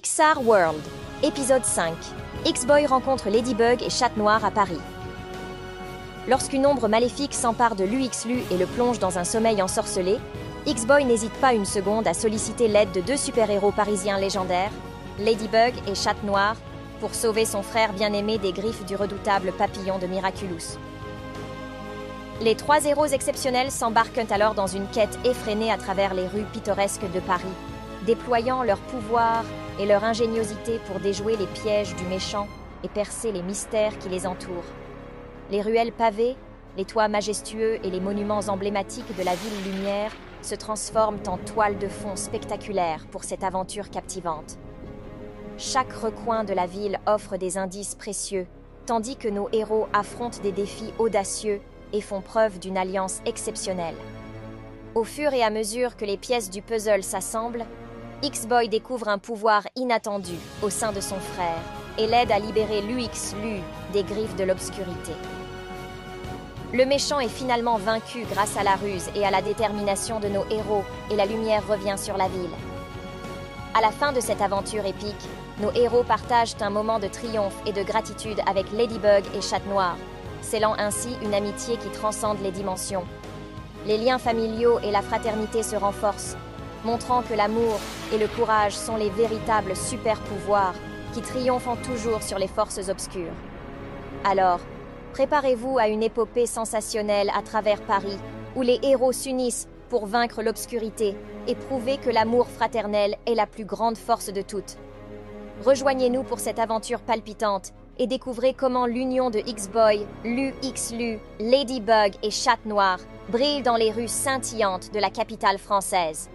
Pixar World, épisode 5. X-Boy rencontre Ladybug et Chat Noir à Paris. Lorsqu'une ombre maléfique s'empare de l'UXLU et le plonge dans un sommeil ensorcelé, X-Boy n'hésite pas une seconde à solliciter l'aide de deux super-héros parisiens légendaires, Ladybug et Chat Noir, pour sauver son frère bien-aimé des griffes du redoutable papillon de Miraculous. Les trois héros exceptionnels s'embarquent alors dans une quête effrénée à travers les rues pittoresques de Paris, déployant leur pouvoir et leur ingéniosité pour déjouer les pièges du méchant et percer les mystères qui les entourent. Les ruelles pavées, les toits majestueux et les monuments emblématiques de la ville lumière se transforment en toile de fond spectaculaire pour cette aventure captivante. Chaque recoin de la ville offre des indices précieux, tandis que nos héros affrontent des défis audacieux et font preuve d'une alliance exceptionnelle. Au fur et à mesure que les pièces du puzzle s'assemblent, X-Boy découvre un pouvoir inattendu au sein de son frère et l'aide à libérer l'UX-Lu des griffes de l'obscurité. Le méchant est finalement vaincu grâce à la ruse et à la détermination de nos héros et la lumière revient sur la ville. À la fin de cette aventure épique, nos héros partagent un moment de triomphe et de gratitude avec Ladybug et Chat Noir, scellant ainsi une amitié qui transcende les dimensions. Les liens familiaux et la fraternité se renforcent montrant que l'amour et le courage sont les véritables super-pouvoirs qui triomphent toujours sur les forces obscures. Alors, préparez-vous à une épopée sensationnelle à travers Paris, où les héros s'unissent pour vaincre l'obscurité et prouver que l'amour fraternel est la plus grande force de toutes. Rejoignez-nous pour cette aventure palpitante et découvrez comment l'union de X-Boy, Lu X-Lu, Ladybug et Chat Noir brille dans les rues scintillantes de la capitale française.